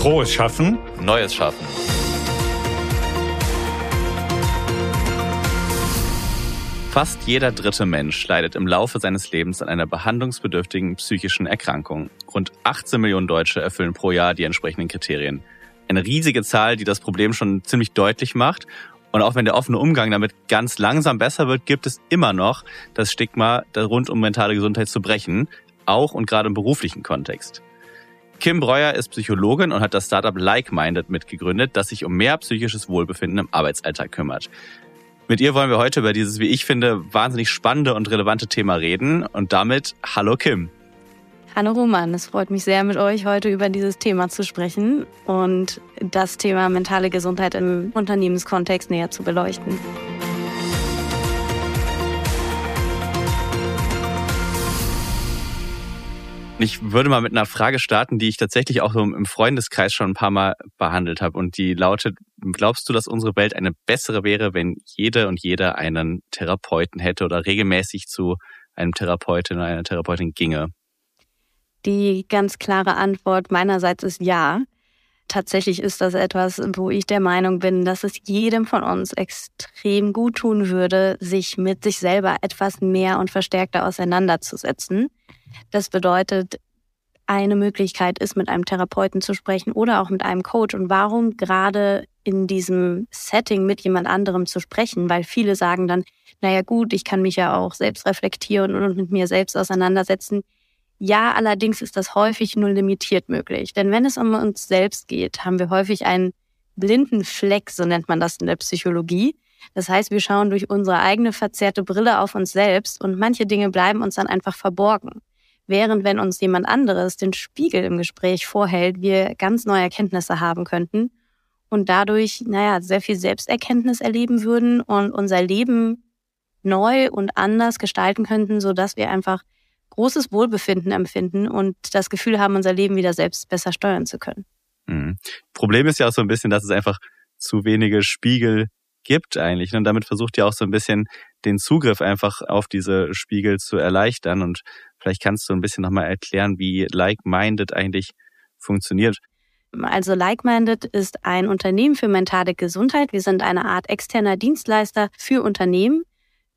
Frohes Schaffen. Neues Schaffen. Fast jeder dritte Mensch leidet im Laufe seines Lebens an einer behandlungsbedürftigen psychischen Erkrankung. Rund 18 Millionen Deutsche erfüllen pro Jahr die entsprechenden Kriterien. Eine riesige Zahl, die das Problem schon ziemlich deutlich macht. Und auch wenn der offene Umgang damit ganz langsam besser wird, gibt es immer noch das Stigma, rund um mentale Gesundheit zu brechen, auch und gerade im beruflichen Kontext. Kim Breuer ist Psychologin und hat das Startup Like-Minded mitgegründet, das sich um mehr psychisches Wohlbefinden im Arbeitsalltag kümmert. Mit ihr wollen wir heute über dieses, wie ich finde, wahnsinnig spannende und relevante Thema reden. Und damit, hallo Kim. Hallo Roman, es freut mich sehr, mit euch heute über dieses Thema zu sprechen und das Thema mentale Gesundheit im Unternehmenskontext näher zu beleuchten. Ich würde mal mit einer Frage starten, die ich tatsächlich auch so im Freundeskreis schon ein paar Mal behandelt habe. Und die lautet, glaubst du, dass unsere Welt eine bessere wäre, wenn jede und jeder einen Therapeuten hätte oder regelmäßig zu einem Therapeuten oder einer Therapeutin ginge? Die ganz klare Antwort meinerseits ist ja. Tatsächlich ist das etwas, wo ich der Meinung bin, dass es jedem von uns extrem gut tun würde, sich mit sich selber etwas mehr und verstärkter auseinanderzusetzen. Das bedeutet, eine Möglichkeit ist, mit einem Therapeuten zu sprechen oder auch mit einem Coach. Und warum gerade in diesem Setting mit jemand anderem zu sprechen? Weil viele sagen dann, naja gut, ich kann mich ja auch selbst reflektieren und mit mir selbst auseinandersetzen. Ja, allerdings ist das häufig nur limitiert möglich. Denn wenn es um uns selbst geht, haben wir häufig einen blinden Fleck, so nennt man das in der Psychologie. Das heißt, wir schauen durch unsere eigene verzerrte Brille auf uns selbst und manche Dinge bleiben uns dann einfach verborgen. Während wenn uns jemand anderes den Spiegel im Gespräch vorhält, wir ganz neue Erkenntnisse haben könnten und dadurch, naja, sehr viel Selbsterkenntnis erleben würden und unser Leben neu und anders gestalten könnten, so dass wir einfach großes Wohlbefinden empfinden und das Gefühl haben, unser Leben wieder selbst besser steuern zu können. Mhm. Problem ist ja auch so ein bisschen, dass es einfach zu wenige Spiegel gibt eigentlich. Und damit versucht ihr auch so ein bisschen den Zugriff einfach auf diese Spiegel zu erleichtern. Und vielleicht kannst du ein bisschen nochmal erklären, wie Like-Minded eigentlich funktioniert. Also Like-Minded ist ein Unternehmen für mentale Gesundheit. Wir sind eine Art externer Dienstleister für Unternehmen,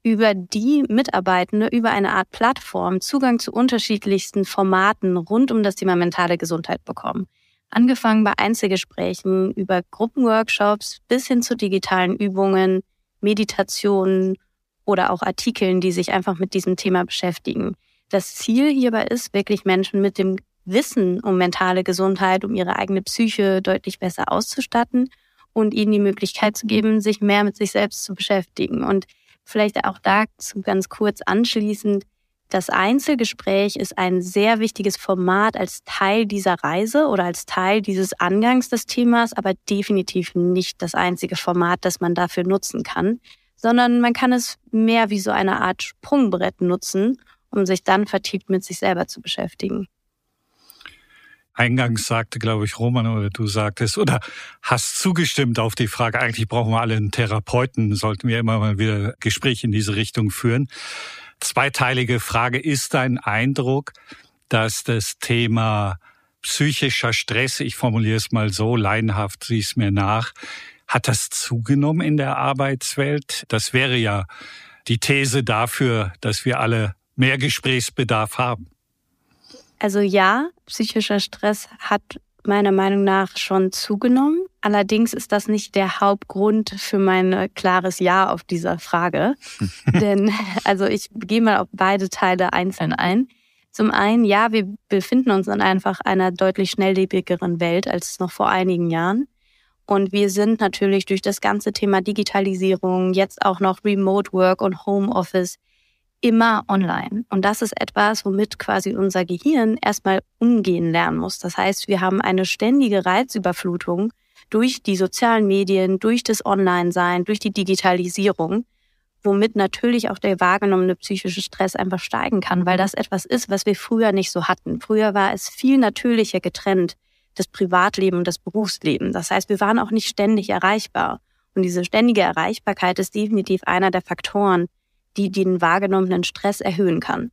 über die Mitarbeitende über eine Art Plattform Zugang zu unterschiedlichsten Formaten rund um das Thema mentale Gesundheit bekommen. Angefangen bei Einzelgesprächen, über Gruppenworkshops bis hin zu digitalen Übungen, Meditationen oder auch Artikeln, die sich einfach mit diesem Thema beschäftigen. Das Ziel hierbei ist, wirklich Menschen mit dem Wissen um mentale Gesundheit, um ihre eigene Psyche deutlich besser auszustatten und ihnen die Möglichkeit zu geben, sich mehr mit sich selbst zu beschäftigen. Und vielleicht auch dazu ganz kurz anschließend, das Einzelgespräch ist ein sehr wichtiges Format als Teil dieser Reise oder als Teil dieses Angangs des Themas, aber definitiv nicht das einzige Format, das man dafür nutzen kann, sondern man kann es mehr wie so eine Art Sprungbrett nutzen, um sich dann vertieft mit sich selber zu beschäftigen. Eingangs sagte, glaube ich, Roman oder du sagtest oder hast zugestimmt auf die Frage, eigentlich brauchen wir alle einen Therapeuten, sollten wir immer mal wieder Gespräche in diese Richtung führen. Zweiteilige Frage, ist dein Eindruck, dass das Thema psychischer Stress, ich formuliere es mal so, laienhaft, sieh es mir nach, hat das zugenommen in der Arbeitswelt? Das wäre ja die These dafür, dass wir alle mehr Gesprächsbedarf haben. Also ja, psychischer Stress hat meiner Meinung nach schon zugenommen. Allerdings ist das nicht der Hauptgrund für mein klares Ja auf dieser Frage. Denn, also ich gehe mal auf beide Teile einzeln ein. Zum einen, ja, wir befinden uns in einfach einer deutlich schnelllebigeren Welt als noch vor einigen Jahren. Und wir sind natürlich durch das ganze Thema Digitalisierung, jetzt auch noch Remote Work und Homeoffice immer online. Und das ist etwas, womit quasi unser Gehirn erstmal umgehen lernen muss. Das heißt, wir haben eine ständige Reizüberflutung durch die sozialen Medien, durch das Online-Sein, durch die Digitalisierung, womit natürlich auch der wahrgenommene psychische Stress einfach steigen kann, weil das etwas ist, was wir früher nicht so hatten. Früher war es viel natürlicher getrennt, das Privatleben und das Berufsleben. Das heißt, wir waren auch nicht ständig erreichbar. Und diese ständige Erreichbarkeit ist definitiv einer der Faktoren, die den wahrgenommenen Stress erhöhen kann.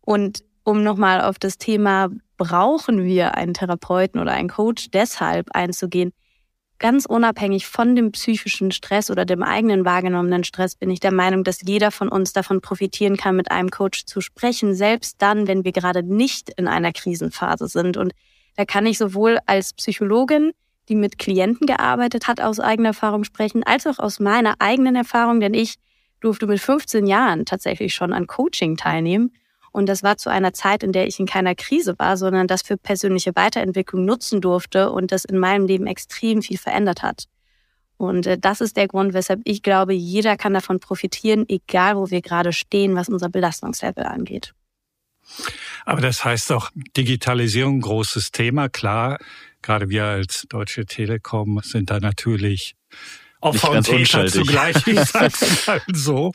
Und um nochmal auf das Thema brauchen wir einen Therapeuten oder einen Coach deshalb einzugehen, ganz unabhängig von dem psychischen Stress oder dem eigenen wahrgenommenen Stress bin ich der Meinung, dass jeder von uns davon profitieren kann, mit einem Coach zu sprechen, selbst dann, wenn wir gerade nicht in einer Krisenphase sind. Und da kann ich sowohl als Psychologin, die mit Klienten gearbeitet hat, aus eigener Erfahrung sprechen, als auch aus meiner eigenen Erfahrung, denn ich durfte mit 15 Jahren tatsächlich schon an Coaching teilnehmen und das war zu einer Zeit, in der ich in keiner Krise war, sondern das für persönliche Weiterentwicklung nutzen durfte und das in meinem Leben extrem viel verändert hat. Und äh, das ist der Grund, weshalb ich glaube, jeder kann davon profitieren, egal wo wir gerade stehen, was unser Belastungslevel angeht. Aber das heißt doch, Digitalisierung großes Thema, klar. Gerade wir als Deutsche Telekom sind da natürlich Opfer und Täter zugleich, ich sag's mal so.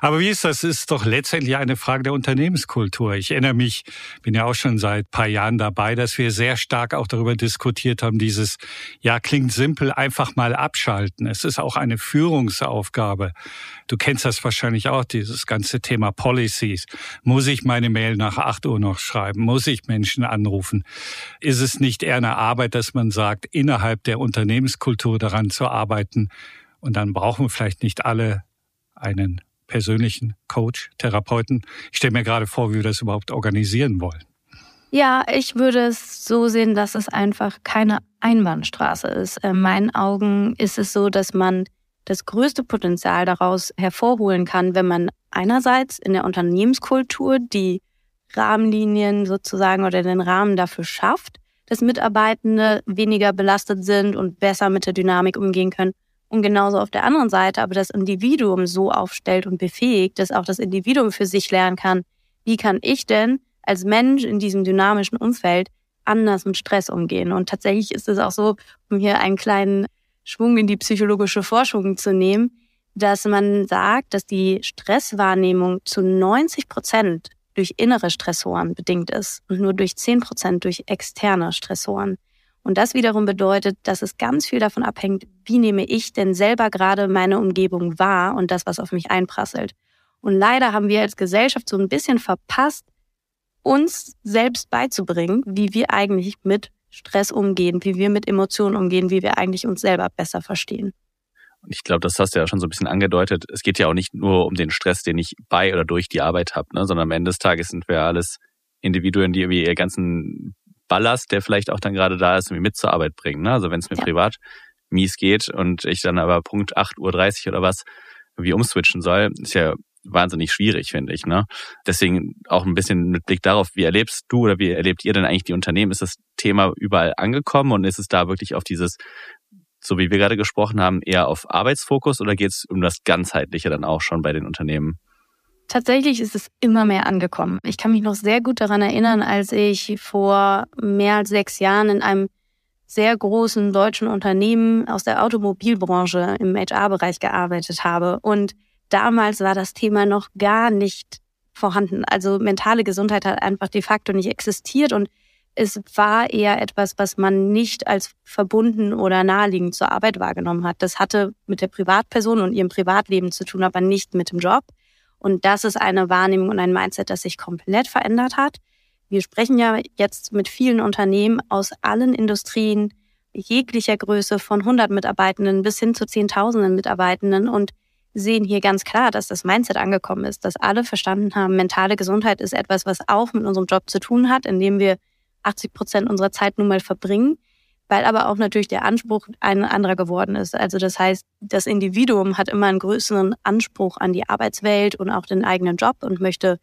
Aber wie ist das? Ist doch letztendlich eine Frage der Unternehmenskultur. Ich erinnere mich, bin ja auch schon seit paar Jahren dabei, dass wir sehr stark auch darüber diskutiert haben, dieses, ja, klingt simpel, einfach mal abschalten. Es ist auch eine Führungsaufgabe. Du kennst das wahrscheinlich auch, dieses ganze Thema Policies. Muss ich meine Mail nach 8 Uhr noch schreiben? Muss ich Menschen anrufen? Ist es nicht eher eine Arbeit, dass man sagt, innerhalb der Unternehmenskultur daran zu arbeiten, und dann brauchen vielleicht nicht alle einen persönlichen Coach, Therapeuten. Ich stelle mir gerade vor, wie wir das überhaupt organisieren wollen. Ja, ich würde es so sehen, dass es einfach keine Einbahnstraße ist. In meinen Augen ist es so, dass man das größte Potenzial daraus hervorholen kann, wenn man einerseits in der Unternehmenskultur die Rahmenlinien sozusagen oder den Rahmen dafür schafft, dass Mitarbeitende weniger belastet sind und besser mit der Dynamik umgehen können und genauso auf der anderen Seite aber das Individuum so aufstellt und befähigt, dass auch das Individuum für sich lernen kann, wie kann ich denn als Mensch in diesem dynamischen Umfeld anders mit Stress umgehen. Und tatsächlich ist es auch so, um hier einen kleinen Schwung in die psychologische Forschung zu nehmen, dass man sagt, dass die Stresswahrnehmung zu 90 Prozent durch innere Stressoren bedingt ist und nur durch 10 Prozent durch externe Stressoren. Und das wiederum bedeutet, dass es ganz viel davon abhängt, wie nehme ich denn selber gerade meine Umgebung wahr und das, was auf mich einprasselt. Und leider haben wir als Gesellschaft so ein bisschen verpasst, uns selbst beizubringen, wie wir eigentlich mit Stress umgehen, wie wir mit Emotionen umgehen, wie wir eigentlich uns selber besser verstehen. Und ich glaube, das hast du ja schon so ein bisschen angedeutet. Es geht ja auch nicht nur um den Stress, den ich bei oder durch die Arbeit habe, ne, sondern am Ende des Tages sind wir alles Individuen, die irgendwie ihr ganzen Ballast, der vielleicht auch dann gerade da ist, irgendwie mit zur Arbeit bringen. Ne? Also wenn es mir ja. privat mies geht und ich dann aber Punkt 8.30 Uhr oder was wie umswitchen soll, ist ja wahnsinnig schwierig, finde ich. Ne? Deswegen auch ein bisschen mit Blick darauf, wie erlebst du oder wie erlebt ihr denn eigentlich die Unternehmen? Ist das Thema überall angekommen und ist es da wirklich auf dieses, so wie wir gerade gesprochen haben, eher auf Arbeitsfokus oder geht es um das Ganzheitliche dann auch schon bei den Unternehmen? Tatsächlich ist es immer mehr angekommen. Ich kann mich noch sehr gut daran erinnern, als ich vor mehr als sechs Jahren in einem sehr großen deutschen Unternehmen aus der Automobilbranche im HR-Bereich gearbeitet habe. Und damals war das Thema noch gar nicht vorhanden. Also mentale Gesundheit hat einfach de facto nicht existiert und es war eher etwas, was man nicht als verbunden oder naheliegend zur Arbeit wahrgenommen hat. Das hatte mit der Privatperson und ihrem Privatleben zu tun, aber nicht mit dem Job. Und das ist eine Wahrnehmung und ein Mindset, das sich komplett verändert hat. Wir sprechen ja jetzt mit vielen Unternehmen aus allen Industrien jeglicher Größe von 100 Mitarbeitenden bis hin zu Zehntausenden Mitarbeitenden und sehen hier ganz klar, dass das Mindset angekommen ist, dass alle verstanden haben, mentale Gesundheit ist etwas, was auch mit unserem Job zu tun hat, indem wir 80 Prozent unserer Zeit nun mal verbringen weil aber auch natürlich der Anspruch ein anderer geworden ist. Also das heißt, das Individuum hat immer einen größeren Anspruch an die Arbeitswelt und auch den eigenen Job und möchte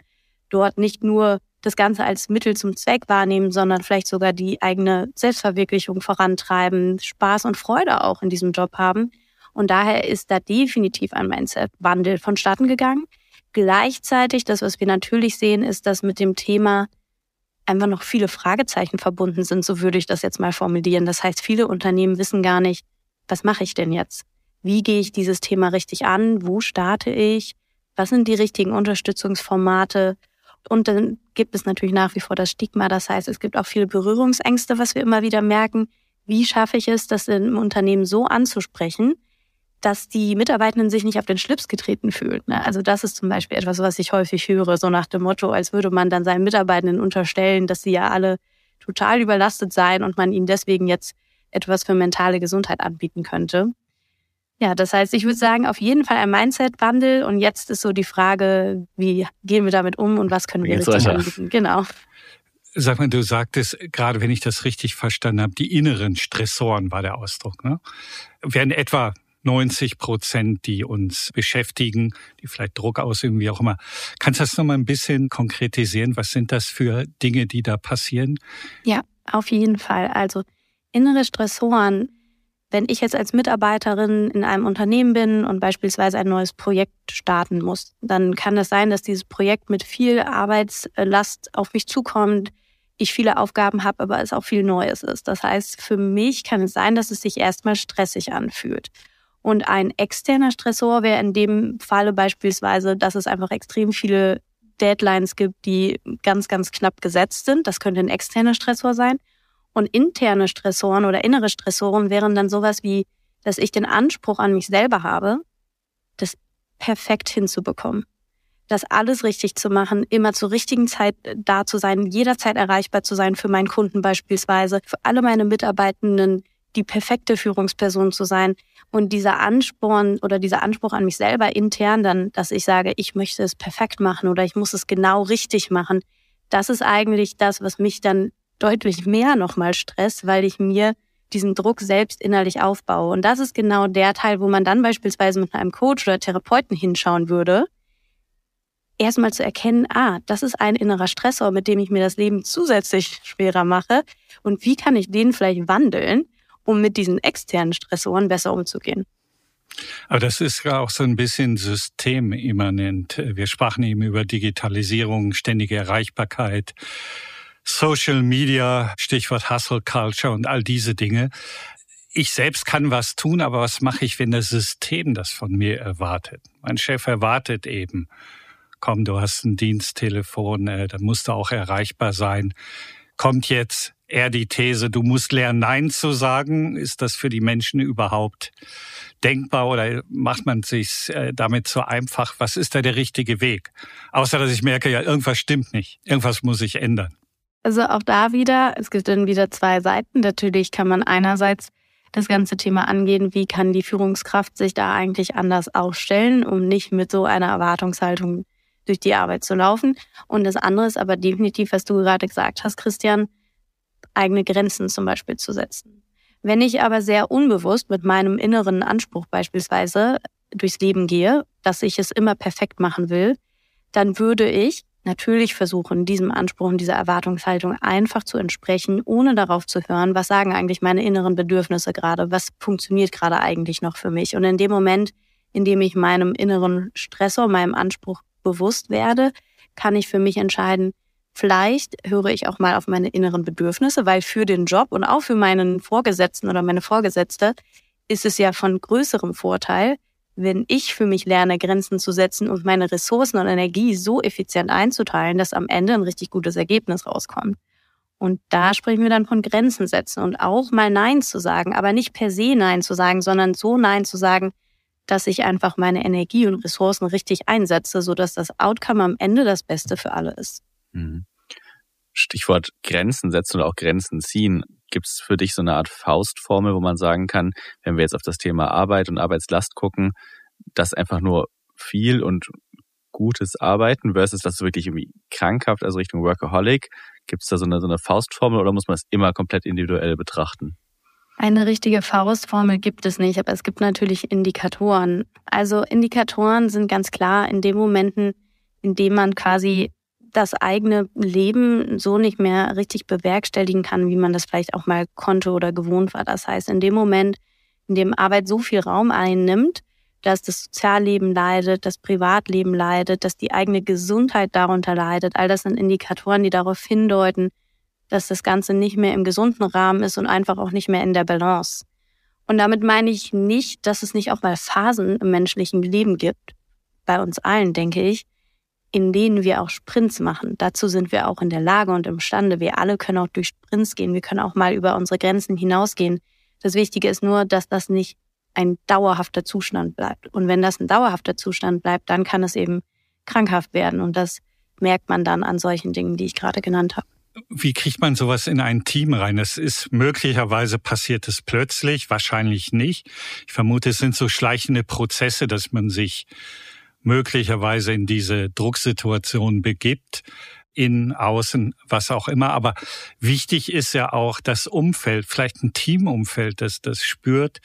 dort nicht nur das Ganze als Mittel zum Zweck wahrnehmen, sondern vielleicht sogar die eigene Selbstverwirklichung vorantreiben, Spaß und Freude auch in diesem Job haben. Und daher ist da definitiv ein Mindset-Wandel vonstatten gegangen. Gleichzeitig, das, was wir natürlich sehen, ist, dass mit dem Thema einfach noch viele Fragezeichen verbunden sind, so würde ich das jetzt mal formulieren. Das heißt, viele Unternehmen wissen gar nicht, was mache ich denn jetzt? Wie gehe ich dieses Thema richtig an? Wo starte ich? Was sind die richtigen Unterstützungsformate? Und dann gibt es natürlich nach wie vor das Stigma. Das heißt, es gibt auch viele Berührungsängste, was wir immer wieder merken. Wie schaffe ich es, das im Unternehmen so anzusprechen, dass die Mitarbeitenden sich nicht auf den Schlips getreten fühlen. Ne? Also das ist zum Beispiel etwas, was ich häufig höre, so nach dem Motto, als würde man dann seinen Mitarbeitenden unterstellen, dass sie ja alle total überlastet sein und man ihnen deswegen jetzt etwas für mentale Gesundheit anbieten könnte. Ja, das heißt, ich würde sagen, auf jeden Fall ein Mindset-Wandel. Und jetzt ist so die Frage, wie gehen wir damit um und was können wir richtig weiter? anbieten? Genau. Sag mal, du sagtest, gerade wenn ich das richtig verstanden habe, die inneren Stressoren war der Ausdruck. Ne? Werden etwa 90 Prozent, die uns beschäftigen, die vielleicht Druck ausüben, wie auch immer. Kannst du das nochmal ein bisschen konkretisieren? Was sind das für Dinge, die da passieren? Ja, auf jeden Fall. Also innere Stressoren, wenn ich jetzt als Mitarbeiterin in einem Unternehmen bin und beispielsweise ein neues Projekt starten muss, dann kann es sein, dass dieses Projekt mit viel Arbeitslast auf mich zukommt, ich viele Aufgaben habe, aber es auch viel Neues ist. Das heißt, für mich kann es sein, dass es sich erstmal stressig anfühlt. Und ein externer Stressor wäre in dem Falle beispielsweise, dass es einfach extrem viele Deadlines gibt, die ganz, ganz knapp gesetzt sind. Das könnte ein externer Stressor sein. Und interne Stressoren oder innere Stressoren wären dann sowas wie, dass ich den Anspruch an mich selber habe, das perfekt hinzubekommen. Das alles richtig zu machen, immer zur richtigen Zeit da zu sein, jederzeit erreichbar zu sein für meinen Kunden beispielsweise, für alle meine Mitarbeitenden, die perfekte Führungsperson zu sein. Und dieser Ansporn oder dieser Anspruch an mich selber intern dann, dass ich sage, ich möchte es perfekt machen oder ich muss es genau richtig machen, das ist eigentlich das, was mich dann deutlich mehr nochmal stresst, weil ich mir diesen Druck selbst innerlich aufbaue. Und das ist genau der Teil, wo man dann beispielsweise mit einem Coach oder Therapeuten hinschauen würde, erstmal zu erkennen, ah, das ist ein innerer Stressor, mit dem ich mir das Leben zusätzlich schwerer mache. Und wie kann ich den vielleicht wandeln, um mit diesen externen Stressoren besser umzugehen. Aber das ist ja auch so ein bisschen systemimmanent. Wir sprachen eben über Digitalisierung, ständige Erreichbarkeit, Social Media, Stichwort Hustle Culture und all diese Dinge. Ich selbst kann was tun, aber was mache ich, wenn das System das von mir erwartet? Mein Chef erwartet eben, komm, du hast ein Diensttelefon, äh, da musst du auch erreichbar sein. Kommt jetzt eher die These, du musst lernen, Nein zu sagen. Ist das für die Menschen überhaupt denkbar oder macht man sich äh, damit so einfach? Was ist da der richtige Weg? Außer dass ich merke, ja, irgendwas stimmt nicht. Irgendwas muss sich ändern. Also auch da wieder, es gibt dann wieder zwei Seiten. Natürlich kann man einerseits das ganze Thema angehen, wie kann die Führungskraft sich da eigentlich anders aufstellen, um nicht mit so einer Erwartungshaltung durch die Arbeit zu laufen. Und das andere ist aber definitiv, was du gerade gesagt hast, Christian, eigene Grenzen zum Beispiel zu setzen. Wenn ich aber sehr unbewusst mit meinem inneren Anspruch beispielsweise durchs Leben gehe, dass ich es immer perfekt machen will, dann würde ich natürlich versuchen, diesem Anspruch und dieser Erwartungshaltung einfach zu entsprechen, ohne darauf zu hören, was sagen eigentlich meine inneren Bedürfnisse gerade, was funktioniert gerade eigentlich noch für mich. Und in dem Moment, in dem ich meinem inneren Stressor, meinem Anspruch bewusst werde, kann ich für mich entscheiden, Vielleicht höre ich auch mal auf meine inneren Bedürfnisse, weil für den Job und auch für meinen Vorgesetzten oder meine Vorgesetzte ist es ja von größerem Vorteil, wenn ich für mich lerne, Grenzen zu setzen und meine Ressourcen und Energie so effizient einzuteilen, dass am Ende ein richtig gutes Ergebnis rauskommt. Und da sprechen wir dann von Grenzen setzen und auch mal Nein zu sagen, aber nicht per se Nein zu sagen, sondern so Nein zu sagen, dass ich einfach meine Energie und Ressourcen richtig einsetze, sodass das Outcome am Ende das Beste für alle ist. Mhm. Stichwort Grenzen setzen oder auch Grenzen ziehen. Gibt es für dich so eine Art Faustformel, wo man sagen kann, wenn wir jetzt auf das Thema Arbeit und Arbeitslast gucken, dass einfach nur viel und gutes Arbeiten versus das wirklich irgendwie krankhaft, also Richtung Workaholic? Gibt es da so eine, so eine Faustformel oder muss man es immer komplett individuell betrachten? Eine richtige Faustformel gibt es nicht, aber es gibt natürlich Indikatoren. Also Indikatoren sind ganz klar in den Momenten, in denen man quasi das eigene Leben so nicht mehr richtig bewerkstelligen kann, wie man das vielleicht auch mal konnte oder gewohnt war. Das heißt, in dem Moment, in dem Arbeit so viel Raum einnimmt, dass das Sozialleben leidet, das Privatleben leidet, dass die eigene Gesundheit darunter leidet, all das sind Indikatoren, die darauf hindeuten, dass das Ganze nicht mehr im gesunden Rahmen ist und einfach auch nicht mehr in der Balance. Und damit meine ich nicht, dass es nicht auch mal Phasen im menschlichen Leben gibt. Bei uns allen, denke ich in denen wir auch Sprints machen. Dazu sind wir auch in der Lage und imstande. Wir alle können auch durch Sprints gehen. Wir können auch mal über unsere Grenzen hinausgehen. Das Wichtige ist nur, dass das nicht ein dauerhafter Zustand bleibt. Und wenn das ein dauerhafter Zustand bleibt, dann kann es eben krankhaft werden. Und das merkt man dann an solchen Dingen, die ich gerade genannt habe. wie kriegt man sowas in ein Team rein? Es ist möglicherweise passiert es plötzlich, wahrscheinlich nicht. Ich vermute, es sind so schleichende Prozesse, dass man sich möglicherweise in diese Drucksituation begibt in, außen, was auch immer. Aber wichtig ist ja auch das Umfeld, vielleicht ein Teamumfeld, das das spürt.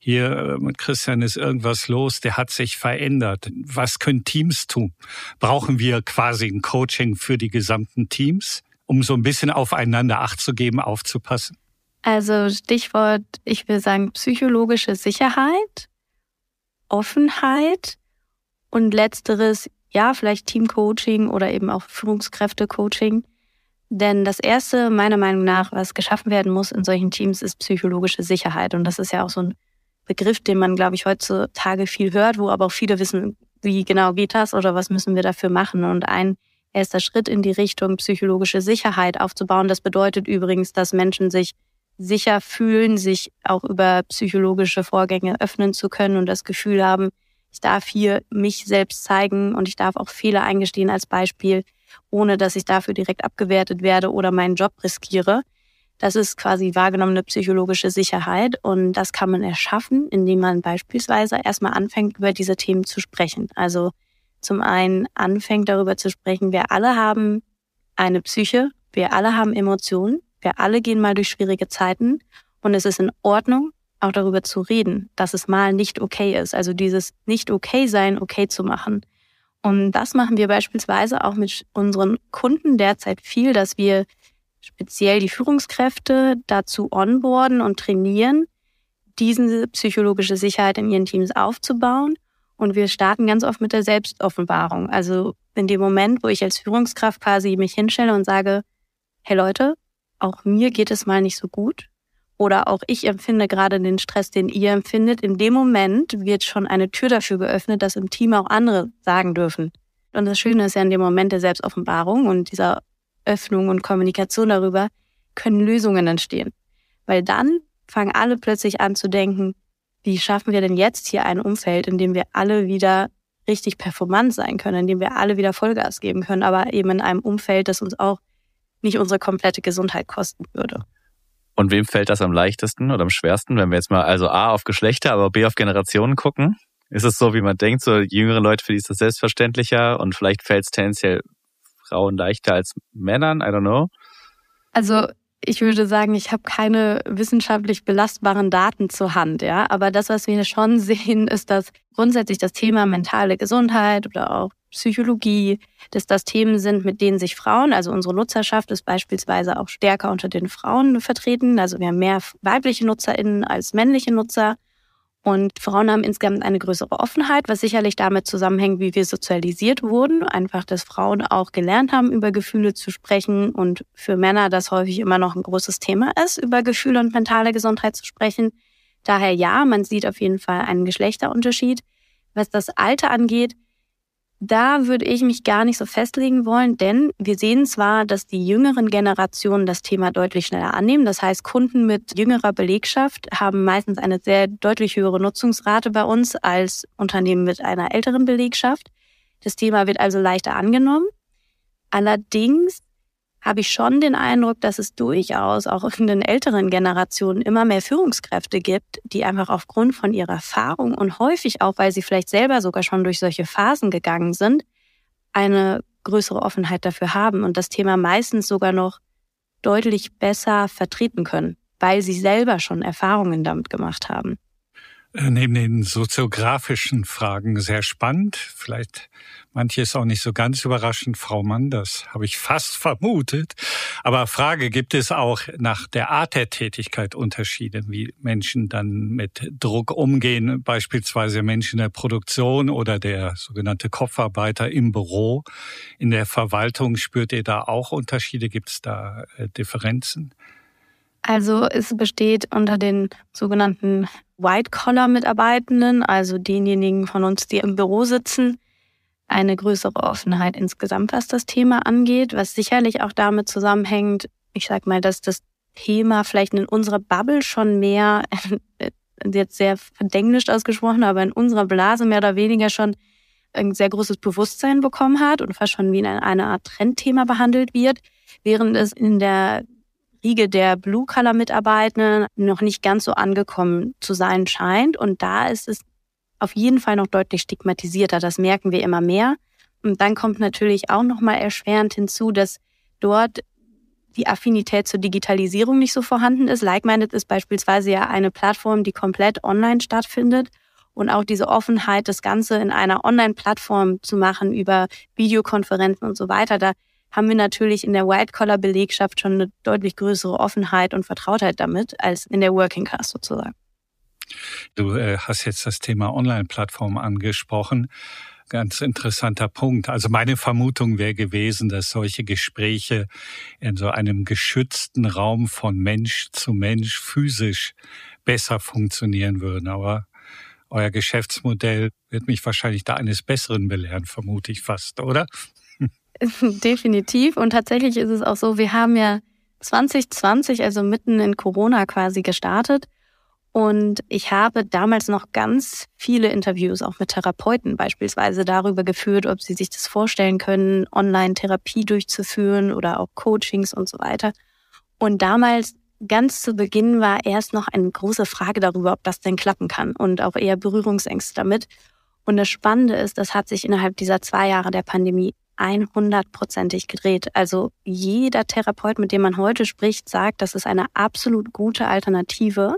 Hier äh, mit Christian ist irgendwas los, der hat sich verändert. Was können Teams tun? Brauchen wir quasi ein Coaching für die gesamten Teams, um so ein bisschen aufeinander Acht zu geben, aufzupassen? Also Stichwort, ich will sagen, psychologische Sicherheit, Offenheit und letzteres ja, vielleicht Teamcoaching oder eben auch Führungskräftecoaching. Denn das Erste, meiner Meinung nach, was geschaffen werden muss in solchen Teams, ist psychologische Sicherheit. Und das ist ja auch so ein Begriff, den man, glaube ich, heutzutage viel hört, wo aber auch viele wissen, wie genau geht das oder was müssen wir dafür machen. Und ein erster Schritt in die Richtung psychologische Sicherheit aufzubauen, das bedeutet übrigens, dass Menschen sich sicher fühlen, sich auch über psychologische Vorgänge öffnen zu können und das Gefühl haben, ich darf hier mich selbst zeigen und ich darf auch Fehler eingestehen als Beispiel, ohne dass ich dafür direkt abgewertet werde oder meinen Job riskiere. Das ist quasi wahrgenommene psychologische Sicherheit und das kann man erschaffen, indem man beispielsweise erstmal anfängt, über diese Themen zu sprechen. Also zum einen anfängt darüber zu sprechen, wir alle haben eine Psyche, wir alle haben Emotionen, wir alle gehen mal durch schwierige Zeiten und es ist in Ordnung, auch darüber zu reden, dass es mal nicht okay ist. Also dieses nicht okay sein, okay zu machen. Und das machen wir beispielsweise auch mit unseren Kunden derzeit viel, dass wir speziell die Führungskräfte dazu onboarden und trainieren, diese psychologische Sicherheit in ihren Teams aufzubauen. Und wir starten ganz oft mit der Selbstoffenbarung. Also in dem Moment, wo ich als Führungskraft quasi mich hinstelle und sage, hey Leute, auch mir geht es mal nicht so gut oder auch ich empfinde gerade den Stress, den ihr empfindet, in dem Moment wird schon eine Tür dafür geöffnet, dass im Team auch andere sagen dürfen. Und das Schöne ist ja in dem Moment der Selbstoffenbarung und dieser Öffnung und Kommunikation darüber können Lösungen entstehen. Weil dann fangen alle plötzlich an zu denken, wie schaffen wir denn jetzt hier ein Umfeld, in dem wir alle wieder richtig performant sein können, in dem wir alle wieder Vollgas geben können, aber eben in einem Umfeld, das uns auch nicht unsere komplette Gesundheit kosten würde. Und wem fällt das am leichtesten oder am schwersten, wenn wir jetzt mal also A auf Geschlechter, aber B auf Generationen gucken? Ist es so, wie man denkt, so jüngere Leute, für die ist das selbstverständlicher und vielleicht fällt es tendenziell Frauen leichter als Männern? I don't know. Also ich würde sagen, ich habe keine wissenschaftlich belastbaren Daten zur Hand, ja. Aber das, was wir schon sehen, ist, dass grundsätzlich das Thema mentale Gesundheit oder auch Psychologie, dass das Themen sind, mit denen sich Frauen, also unsere Nutzerschaft ist beispielsweise auch stärker unter den Frauen vertreten. Also wir haben mehr weibliche NutzerInnen als männliche Nutzer. Und Frauen haben insgesamt eine größere Offenheit, was sicherlich damit zusammenhängt, wie wir sozialisiert wurden. Einfach, dass Frauen auch gelernt haben, über Gefühle zu sprechen und für Männer das häufig immer noch ein großes Thema ist, über Gefühle und mentale Gesundheit zu sprechen. Daher ja, man sieht auf jeden Fall einen Geschlechterunterschied. Was das Alter angeht, da würde ich mich gar nicht so festlegen wollen, denn wir sehen zwar, dass die jüngeren Generationen das Thema deutlich schneller annehmen. Das heißt, Kunden mit jüngerer Belegschaft haben meistens eine sehr deutlich höhere Nutzungsrate bei uns als Unternehmen mit einer älteren Belegschaft. Das Thema wird also leichter angenommen. Allerdings habe ich schon den Eindruck, dass es durchaus auch in den älteren Generationen immer mehr Führungskräfte gibt, die einfach aufgrund von ihrer Erfahrung und häufig auch, weil sie vielleicht selber sogar schon durch solche Phasen gegangen sind, eine größere Offenheit dafür haben und das Thema meistens sogar noch deutlich besser vertreten können, weil sie selber schon Erfahrungen damit gemacht haben. Äh, neben den soziografischen Fragen sehr spannend. Vielleicht manches auch nicht so ganz überraschend, Frau Mann, das habe ich fast vermutet. Aber Frage, gibt es auch nach der Art der Tätigkeit Unterschiede, wie Menschen dann mit Druck umgehen, beispielsweise Menschen der Produktion oder der sogenannte Kopfarbeiter im Büro, in der Verwaltung, spürt ihr da auch Unterschiede? Gibt es da äh, Differenzen? Also es besteht unter den sogenannten White-Collar-Mitarbeitenden, also denjenigen von uns, die im Büro sitzen, eine größere Offenheit insgesamt, was das Thema angeht, was sicherlich auch damit zusammenhängt, ich sag mal, dass das Thema vielleicht in unserer Bubble schon mehr, jetzt sehr verdenglischt ausgesprochen, aber in unserer Blase mehr oder weniger schon ein sehr großes Bewusstsein bekommen hat und fast schon wie in einer Art Trendthema behandelt wird. während es in der Riege der Blue-Color-Mitarbeitenden noch nicht ganz so angekommen zu sein scheint. Und da ist es auf jeden Fall noch deutlich stigmatisierter. Das merken wir immer mehr. Und dann kommt natürlich auch noch mal erschwerend hinzu, dass dort die Affinität zur Digitalisierung nicht so vorhanden ist. Like-Minded ist beispielsweise ja eine Plattform, die komplett online stattfindet. Und auch diese Offenheit, das Ganze in einer Online-Plattform zu machen über Videokonferenzen und so weiter, da haben wir natürlich in der White-Collar-Belegschaft schon eine deutlich größere Offenheit und Vertrautheit damit als in der Working Class sozusagen. Du äh, hast jetzt das Thema Online-Plattform angesprochen. Ganz interessanter Punkt. Also meine Vermutung wäre gewesen, dass solche Gespräche in so einem geschützten Raum von Mensch zu Mensch physisch besser funktionieren würden. Aber euer Geschäftsmodell wird mich wahrscheinlich da eines Besseren belehren, vermute ich fast, oder? Definitiv. Und tatsächlich ist es auch so, wir haben ja 2020, also mitten in Corona quasi gestartet. Und ich habe damals noch ganz viele Interviews auch mit Therapeuten beispielsweise darüber geführt, ob sie sich das vorstellen können, Online-Therapie durchzuführen oder auch Coachings und so weiter. Und damals ganz zu Beginn war erst noch eine große Frage darüber, ob das denn klappen kann und auch eher Berührungsängste damit. Und das Spannende ist, das hat sich innerhalb dieser zwei Jahre der Pandemie 100%ig gedreht. Also jeder Therapeut, mit dem man heute spricht, sagt, das ist eine absolut gute Alternative.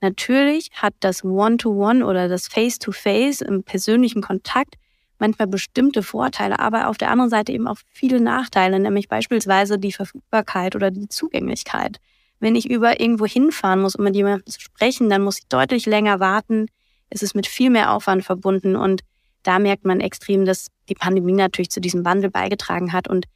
Natürlich hat das One-to-One -One oder das Face-to-Face -face im persönlichen Kontakt manchmal bestimmte Vorteile, aber auf der anderen Seite eben auch viele Nachteile, nämlich beispielsweise die Verfügbarkeit oder die Zugänglichkeit. Wenn ich über irgendwo hinfahren muss, um mit jemandem zu sprechen, dann muss ich deutlich länger warten. Es ist mit viel mehr Aufwand verbunden und da merkt man extrem, dass die Pandemie natürlich zu diesem Wandel beigetragen hat. Und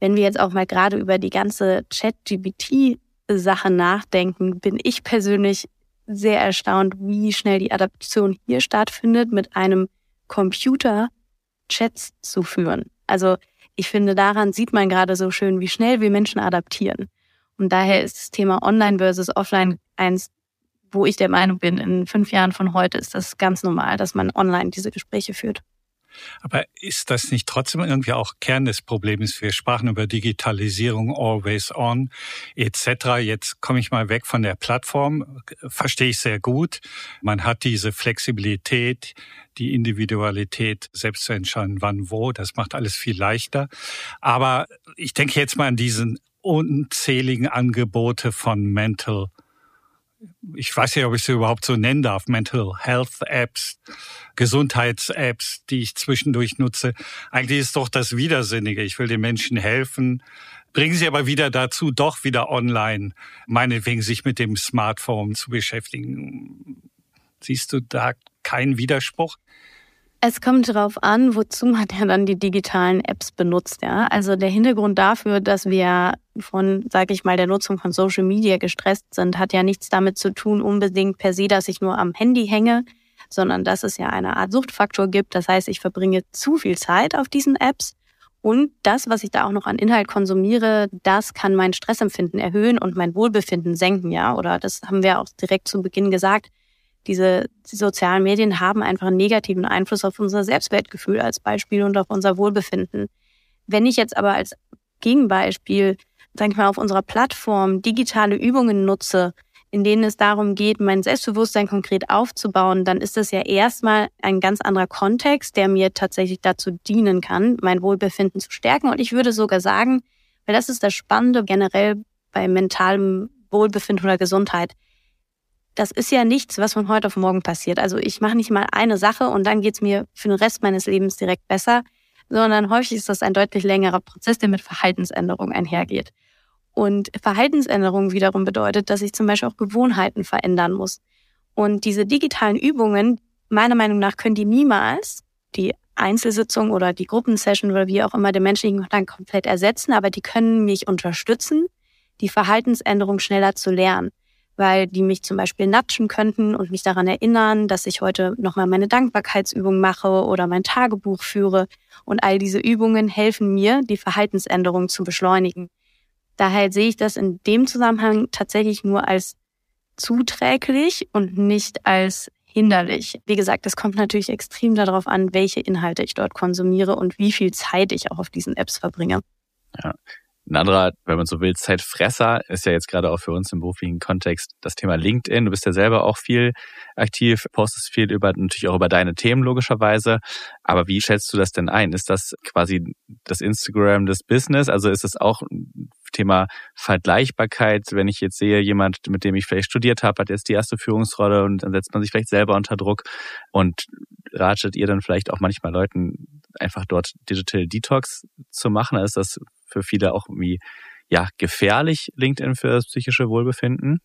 wenn wir jetzt auch mal gerade über die ganze Chat-GPT-Sache nachdenken, bin ich persönlich sehr erstaunt, wie schnell die Adaption hier stattfindet, mit einem Computer Chats zu führen. Also ich finde, daran sieht man gerade so schön, wie schnell wir Menschen adaptieren. Und daher ist das Thema Online versus Offline eins, wo ich der Meinung bin, in fünf Jahren von heute ist das ganz normal, dass man online diese Gespräche führt. Aber ist das nicht trotzdem irgendwie auch Kern des Problems? Wir sprachen über Digitalisierung, Always On etc. Jetzt komme ich mal weg von der Plattform, verstehe ich sehr gut. Man hat diese Flexibilität, die Individualität, selbst zu entscheiden, wann, wo. Das macht alles viel leichter. Aber ich denke jetzt mal an diesen unzähligen Angebote von Mental ich weiß nicht, ob ich sie überhaupt so nennen darf, Mental Health Apps, Gesundheits-Apps, die ich zwischendurch nutze. Eigentlich ist doch das Widersinnige. Ich will den Menschen helfen, bringen sie aber wieder dazu, doch wieder online, meinetwegen sich mit dem Smartphone zu beschäftigen. Siehst du da keinen Widerspruch? Es kommt darauf an, wozu man ja dann die digitalen Apps benutzt. Ja? Also der Hintergrund dafür, dass wir von, sage ich mal, der Nutzung von Social Media gestresst sind, hat ja nichts damit zu tun, unbedingt per se, dass ich nur am Handy hänge, sondern dass es ja eine Art Suchtfaktor gibt. Das heißt, ich verbringe zu viel Zeit auf diesen Apps und das, was ich da auch noch an Inhalt konsumiere, das kann mein Stressempfinden erhöhen und mein Wohlbefinden senken, ja. Oder das haben wir auch direkt zu Beginn gesagt diese die sozialen Medien haben einfach einen negativen Einfluss auf unser Selbstwertgefühl als Beispiel und auf unser Wohlbefinden. Wenn ich jetzt aber als Gegenbeispiel, sag ich mal, auf unserer Plattform digitale Übungen nutze, in denen es darum geht, mein Selbstbewusstsein konkret aufzubauen, dann ist das ja erstmal ein ganz anderer Kontext, der mir tatsächlich dazu dienen kann, mein Wohlbefinden zu stärken. Und ich würde sogar sagen, weil das ist das Spannende generell bei mentalem Wohlbefinden oder Gesundheit das ist ja nichts, was von heute auf morgen passiert. Also ich mache nicht mal eine Sache und dann geht's mir für den Rest meines Lebens direkt besser, sondern häufig ist das ein deutlich längerer Prozess, der mit Verhaltensänderung einhergeht. Und Verhaltensänderung wiederum bedeutet, dass ich zum Beispiel auch Gewohnheiten verändern muss. Und diese digitalen Übungen, meiner Meinung nach, können die niemals die Einzelsitzung oder die Gruppensession oder wie auch immer den menschlichen Kontakt komplett ersetzen, aber die können mich unterstützen, die Verhaltensänderung schneller zu lernen weil die mich zum Beispiel natschen könnten und mich daran erinnern, dass ich heute nochmal meine Dankbarkeitsübung mache oder mein Tagebuch führe. Und all diese Übungen helfen mir, die Verhaltensänderung zu beschleunigen. Daher sehe ich das in dem Zusammenhang tatsächlich nur als zuträglich und nicht als hinderlich. Wie gesagt, es kommt natürlich extrem darauf an, welche Inhalte ich dort konsumiere und wie viel Zeit ich auch auf diesen Apps verbringe. Ja. Ein anderer, wenn man so will, Zeitfresser ist ja jetzt gerade auch für uns im beruflichen Kontext das Thema LinkedIn. Du bist ja selber auch viel aktiv, postest viel über, natürlich auch über deine Themen logischerweise. Aber wie schätzt du das denn ein? Ist das quasi das Instagram des Business? Also ist es auch Thema Vergleichbarkeit? Wenn ich jetzt sehe, jemand, mit dem ich vielleicht studiert habe, hat jetzt die erste Führungsrolle und dann setzt man sich vielleicht selber unter Druck und ratet ihr dann vielleicht auch manchmal Leuten einfach dort Digital Detox zu machen? Ist das für viele auch irgendwie ja gefährlich, LinkedIn für das psychische Wohlbefinden?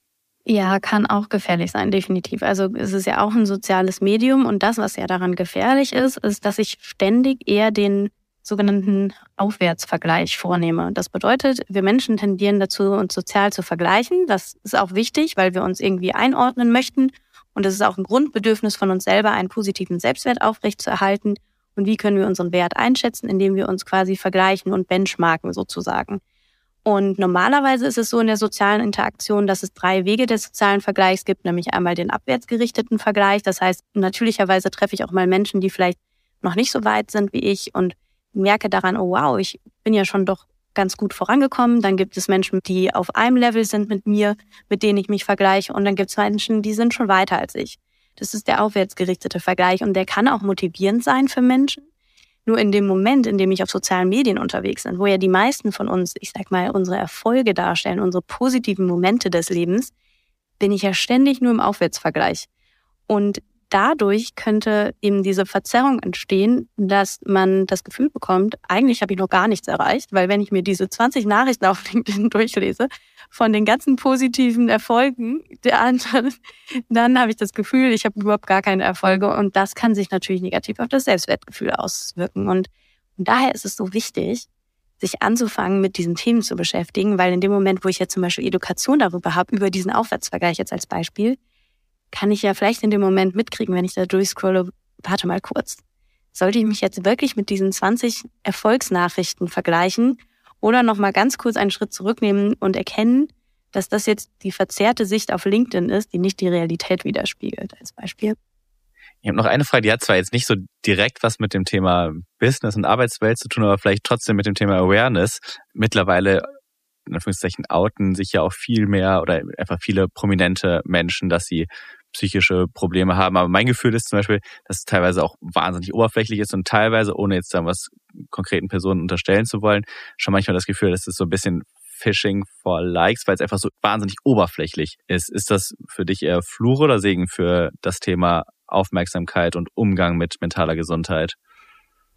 Ja, kann auch gefährlich sein, definitiv. Also es ist ja auch ein soziales Medium und das, was ja daran gefährlich ist, ist, dass ich ständig eher den sogenannten Aufwärtsvergleich vornehme. Das bedeutet, wir Menschen tendieren dazu, uns sozial zu vergleichen. Das ist auch wichtig, weil wir uns irgendwie einordnen möchten. Und es ist auch ein Grundbedürfnis von uns selber, einen positiven Selbstwert aufrechtzuerhalten. Und wie können wir unseren Wert einschätzen, indem wir uns quasi vergleichen und benchmarken sozusagen. Und normalerweise ist es so in der sozialen Interaktion, dass es drei Wege des sozialen Vergleichs gibt, nämlich einmal den abwärtsgerichteten Vergleich. Das heißt, natürlicherweise treffe ich auch mal Menschen, die vielleicht noch nicht so weit sind wie ich und merke daran, oh wow, ich bin ja schon doch ganz gut vorangekommen. Dann gibt es Menschen, die auf einem Level sind mit mir, mit denen ich mich vergleiche. Und dann gibt es Menschen, die sind schon weiter als ich. Das ist der aufwärtsgerichtete Vergleich und der kann auch motivierend sein für Menschen. Nur in dem Moment, in dem ich auf sozialen Medien unterwegs bin, wo ja die meisten von uns, ich sag mal, unsere Erfolge darstellen, unsere positiven Momente des Lebens, bin ich ja ständig nur im Aufwärtsvergleich. Und dadurch könnte eben diese Verzerrung entstehen, dass man das Gefühl bekommt, eigentlich habe ich noch gar nichts erreicht, weil wenn ich mir diese 20 Nachrichten auf LinkedIn durchlese von den ganzen positiven Erfolgen der anderen, dann habe ich das Gefühl, ich habe überhaupt gar keine Erfolge und das kann sich natürlich negativ auf das Selbstwertgefühl auswirken und, und daher ist es so wichtig, sich anzufangen, mit diesen Themen zu beschäftigen, weil in dem Moment, wo ich jetzt zum Beispiel Education darüber habe, über diesen Aufwärtsvergleich jetzt als Beispiel, kann ich ja vielleicht in dem Moment mitkriegen, wenn ich da durchscrolle, warte mal kurz. Sollte ich mich jetzt wirklich mit diesen 20 Erfolgsnachrichten vergleichen oder nochmal ganz kurz einen Schritt zurücknehmen und erkennen, dass das jetzt die verzerrte Sicht auf LinkedIn ist, die nicht die Realität widerspiegelt, als Beispiel. Ich habe noch eine Frage, die hat zwar jetzt nicht so direkt was mit dem Thema Business und Arbeitswelt zu tun, aber vielleicht trotzdem mit dem Thema Awareness. Mittlerweile in Anführungszeichen outen sich ja auch viel mehr oder einfach viele prominente Menschen, dass sie psychische Probleme haben. Aber mein Gefühl ist zum Beispiel, dass es teilweise auch wahnsinnig oberflächlich ist und teilweise, ohne jetzt da was konkreten Personen unterstellen zu wollen, schon manchmal das Gefühl, dass es so ein bisschen Phishing for Likes, weil es einfach so wahnsinnig oberflächlich ist. Ist das für dich eher Fluch oder Segen für das Thema Aufmerksamkeit und Umgang mit mentaler Gesundheit?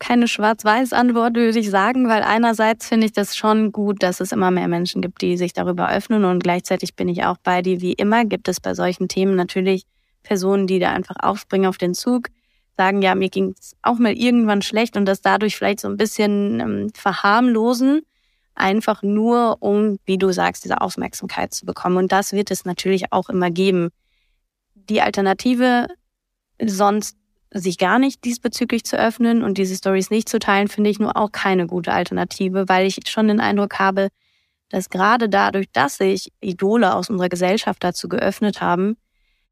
Keine Schwarz-Weiß-Antwort, würde ich sagen, weil einerseits finde ich das schon gut, dass es immer mehr Menschen gibt, die sich darüber öffnen und gleichzeitig bin ich auch bei dir. Wie immer gibt es bei solchen Themen natürlich Personen, die da einfach aufspringen auf den Zug, sagen, ja, mir ging es auch mal irgendwann schlecht und das dadurch vielleicht so ein bisschen ähm, verharmlosen, einfach nur um, wie du sagst, diese Aufmerksamkeit zu bekommen. Und das wird es natürlich auch immer geben. Die Alternative sonst sich gar nicht diesbezüglich zu öffnen und diese Stories nicht zu teilen, finde ich nur auch keine gute Alternative, weil ich schon den Eindruck habe, dass gerade dadurch, dass sich Idole aus unserer Gesellschaft dazu geöffnet haben,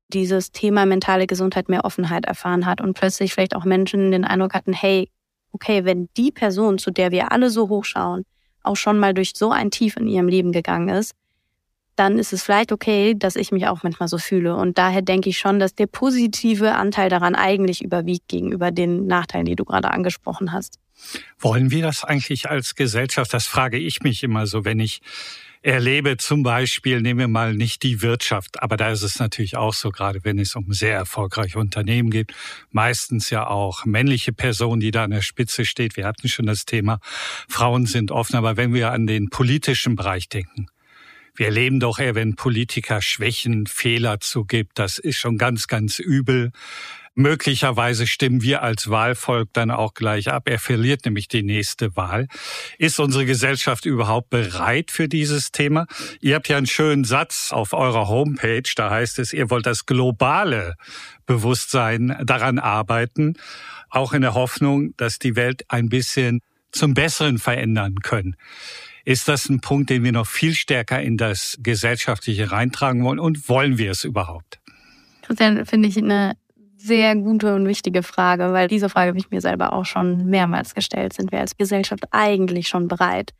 dieses Thema mentale Gesundheit mehr Offenheit erfahren hat und plötzlich vielleicht auch Menschen den Eindruck hatten, hey, okay, wenn die Person, zu der wir alle so hochschauen, auch schon mal durch so ein Tief in ihrem Leben gegangen ist, dann ist es vielleicht okay, dass ich mich auch manchmal so fühle. Und daher denke ich schon, dass der positive Anteil daran eigentlich überwiegt gegenüber den Nachteilen, die du gerade angesprochen hast. Wollen wir das eigentlich als Gesellschaft? Das frage ich mich immer so, wenn ich erlebe zum Beispiel, nehmen wir mal nicht die Wirtschaft, aber da ist es natürlich auch so, gerade wenn es um sehr erfolgreiche Unternehmen geht, meistens ja auch männliche Personen, die da an der Spitze steht. Wir hatten schon das Thema, Frauen sind offen, aber wenn wir an den politischen Bereich denken, wir erleben doch eher, wenn Politiker Schwächen, Fehler zugibt. Das ist schon ganz, ganz übel. Möglicherweise stimmen wir als Wahlvolk dann auch gleich ab. Er verliert nämlich die nächste Wahl. Ist unsere Gesellschaft überhaupt bereit für dieses Thema? Ihr habt ja einen schönen Satz auf eurer Homepage. Da heißt es, ihr wollt das globale Bewusstsein daran arbeiten, auch in der Hoffnung, dass die Welt ein bisschen zum Besseren verändern können. Ist das ein Punkt, den wir noch viel stärker in das Gesellschaftliche reintragen wollen und wollen wir es überhaupt? Christian, finde ich eine sehr gute und wichtige Frage, weil diese Frage habe ich mir selber auch schon mehrmals gestellt. Sind wir als Gesellschaft eigentlich schon bereit?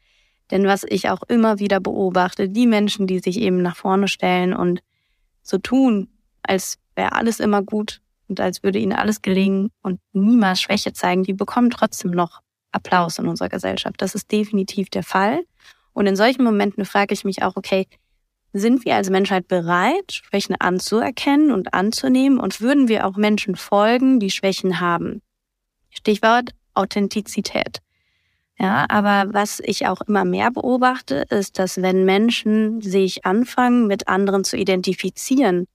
Denn was ich auch immer wieder beobachte, die Menschen, die sich eben nach vorne stellen und so tun, als wäre alles immer gut und als würde ihnen alles gelingen und niemals Schwäche zeigen, die bekommen trotzdem noch Applaus in unserer Gesellschaft. Das ist definitiv der Fall. Und in solchen Momenten frage ich mich auch, okay, sind wir als Menschheit bereit, Schwächen anzuerkennen und anzunehmen? Und würden wir auch Menschen folgen, die Schwächen haben? Stichwort Authentizität. Ja, aber was ich auch immer mehr beobachte, ist, dass wenn Menschen sich anfangen, mit anderen zu identifizieren,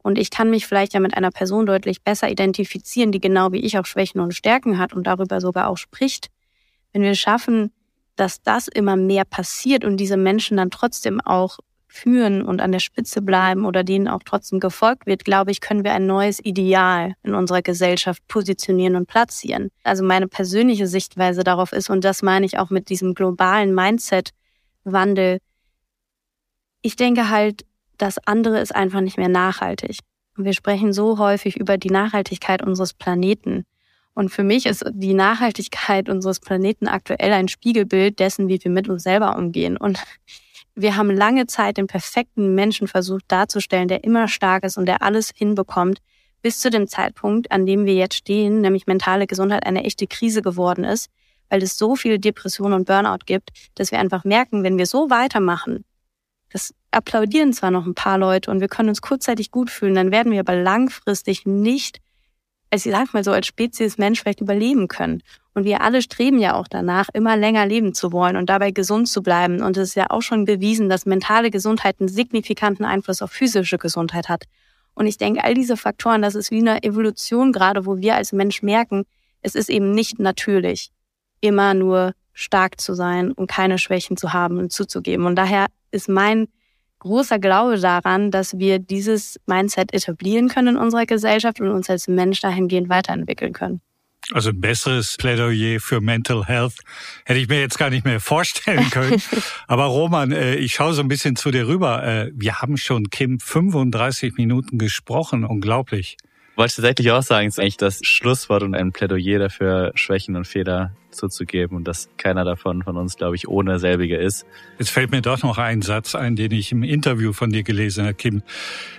und ich kann mich vielleicht ja mit einer Person deutlich besser identifizieren, die genau wie ich auch Schwächen und Stärken hat und darüber sogar auch spricht, wenn wir schaffen, dass das immer mehr passiert und diese Menschen dann trotzdem auch führen und an der Spitze bleiben oder denen auch trotzdem gefolgt wird, glaube ich, können wir ein neues Ideal in unserer Gesellschaft positionieren und platzieren. Also meine persönliche Sichtweise darauf ist, und das meine ich auch mit diesem globalen Mindset-Wandel, ich denke halt, das andere ist einfach nicht mehr nachhaltig. Wir sprechen so häufig über die Nachhaltigkeit unseres Planeten. Und für mich ist die Nachhaltigkeit unseres Planeten aktuell ein Spiegelbild dessen, wie wir mit uns selber umgehen. Und wir haben lange Zeit den perfekten Menschen versucht darzustellen, der immer stark ist und der alles hinbekommt, bis zu dem Zeitpunkt, an dem wir jetzt stehen, nämlich mentale Gesundheit eine echte Krise geworden ist, weil es so viel Depression und Burnout gibt, dass wir einfach merken, wenn wir so weitermachen, das applaudieren zwar noch ein paar Leute und wir können uns kurzzeitig gut fühlen, dann werden wir aber langfristig nicht, als ich sag mal so, als Spezies Mensch vielleicht überleben können. Und wir alle streben ja auch danach, immer länger leben zu wollen und dabei gesund zu bleiben. Und es ist ja auch schon bewiesen, dass mentale Gesundheit einen signifikanten Einfluss auf physische Gesundheit hat. Und ich denke, all diese Faktoren, das ist wie eine Evolution gerade, wo wir als Mensch merken, es ist eben nicht natürlich, immer nur stark zu sein und keine Schwächen zu haben und zuzugeben. Und daher ist mein großer Glaube daran, dass wir dieses Mindset etablieren können in unserer Gesellschaft und uns als Mensch dahingehend weiterentwickeln können. Also ein besseres Plädoyer für Mental Health hätte ich mir jetzt gar nicht mehr vorstellen können. Aber Roman, äh, ich schaue so ein bisschen zu dir rüber. Äh, wir haben schon, Kim, 35 Minuten gesprochen. Unglaublich wollte tatsächlich auch sagen, ist eigentlich das Schlusswort und ein Plädoyer dafür, Schwächen und Fehler zuzugeben und dass keiner davon von uns, glaube ich, ohne selbige ist. Jetzt fällt mir doch noch ein Satz ein, den ich im Interview von dir gelesen habe, Kim.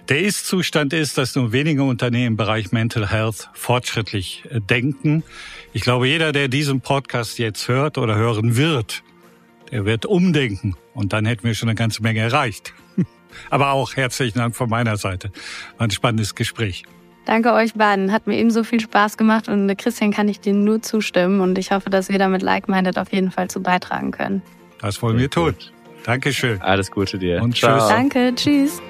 Der Ist-Zustand ist, dass nur wenige Unternehmen im Bereich Mental Health fortschrittlich äh, denken. Ich glaube, jeder, der diesen Podcast jetzt hört oder hören wird, der wird umdenken und dann hätten wir schon eine ganze Menge erreicht. Aber auch herzlichen Dank von meiner Seite. War ein spannendes Gespräch. Danke euch beiden. Hat mir ebenso viel Spaß gemacht und Christian kann ich dir nur zustimmen und ich hoffe, dass wir da mit Like-Minded auf jeden Fall zu beitragen können. Das wollen wir tun. Dankeschön. Alles Gute dir. Und tschüss. Danke, tschüss.